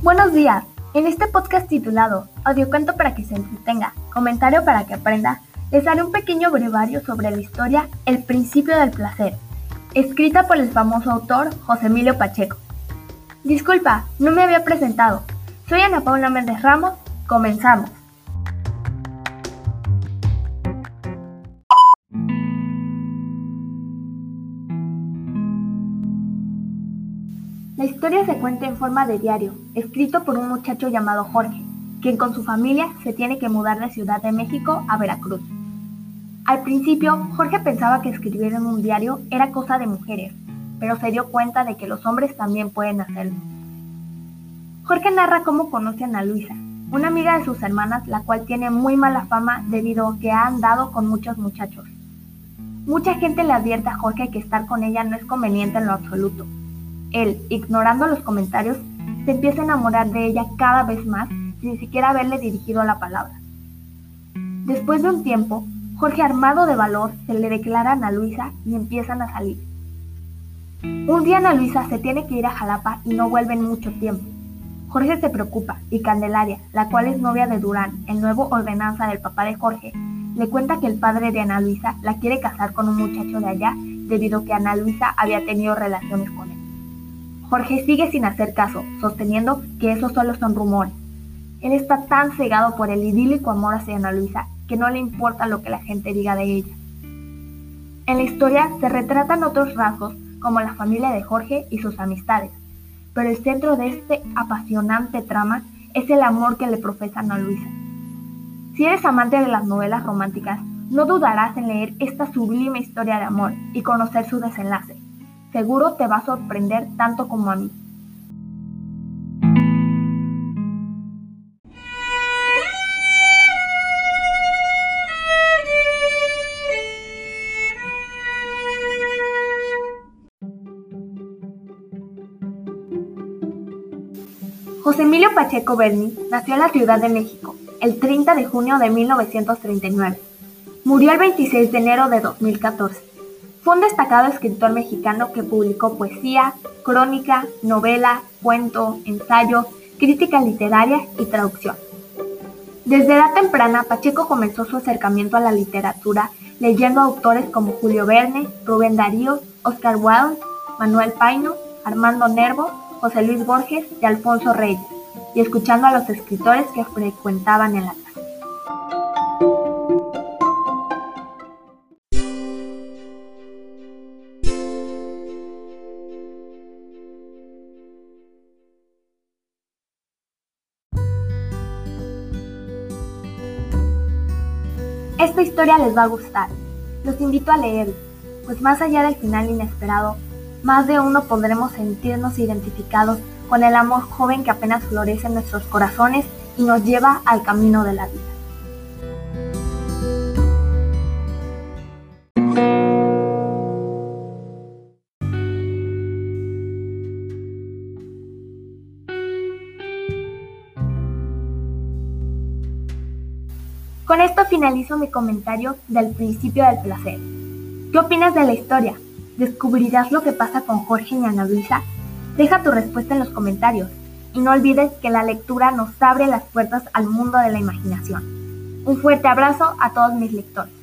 Buenos días. En este podcast titulado Audiocuento para que se entretenga, comentario para que aprenda, les haré un pequeño brevario sobre la historia El principio del placer, escrita por el famoso autor José Emilio Pacheco. Disculpa, no me había presentado. Soy Ana Paula Méndez Ramos. Comenzamos. La historia se cuenta en forma de diario, escrito por un muchacho llamado Jorge, quien con su familia se tiene que mudar de Ciudad de México a Veracruz. Al principio, Jorge pensaba que escribir en un diario era cosa de mujeres, pero se dio cuenta de que los hombres también pueden hacerlo. Jorge narra cómo conoce a Luisa, una amiga de sus hermanas, la cual tiene muy mala fama debido a que ha andado con muchos muchachos. Mucha gente le advierte a Jorge que estar con ella no es conveniente en lo absoluto, él, ignorando los comentarios, se empieza a enamorar de ella cada vez más sin siquiera haberle dirigido la palabra. Después de un tiempo, Jorge, armado de valor, se le declara a Ana Luisa y empiezan a salir. Un día Ana Luisa se tiene que ir a Jalapa y no vuelve en mucho tiempo. Jorge se preocupa y Candelaria, la cual es novia de Durán, el nuevo ordenanza del papá de Jorge, le cuenta que el padre de Ana Luisa la quiere casar con un muchacho de allá debido a que Ana Luisa había tenido relaciones con él. Jorge sigue sin hacer caso, sosteniendo que esos solo son rumores. Él está tan cegado por el idílico amor hacia Ana Luisa que no le importa lo que la gente diga de ella. En la historia se retratan otros rasgos como la familia de Jorge y sus amistades, pero el centro de este apasionante trama es el amor que le profesa Ana Luisa. Si eres amante de las novelas románticas, no dudarás en leer esta sublime historia de amor y conocer su desenlace. Seguro te va a sorprender tanto como a mí. José Emilio Pacheco Berni nació en la Ciudad de México el 30 de junio de 1939. Murió el 26 de enero de 2014. Fue un destacado escritor mexicano que publicó poesía, crónica, novela, cuento, ensayo, crítica literaria y traducción. Desde edad temprana, Pacheco comenzó su acercamiento a la literatura leyendo autores como Julio Verne, Rubén Darío, Oscar Wilde, Manuel Paino, Armando Nervo, José Luis Borges y Alfonso Reyes, y escuchando a los escritores que frecuentaban en la Esta historia les va a gustar. Los invito a leerla, pues más allá del final inesperado, más de uno podremos sentirnos identificados con el amor joven que apenas florece en nuestros corazones y nos lleva al camino de la vida. Con esto finalizo mi comentario del principio del placer. ¿Qué opinas de la historia? ¿Descubrirás lo que pasa con Jorge y Ana Luisa? Deja tu respuesta en los comentarios y no olvides que la lectura nos abre las puertas al mundo de la imaginación. Un fuerte abrazo a todos mis lectores.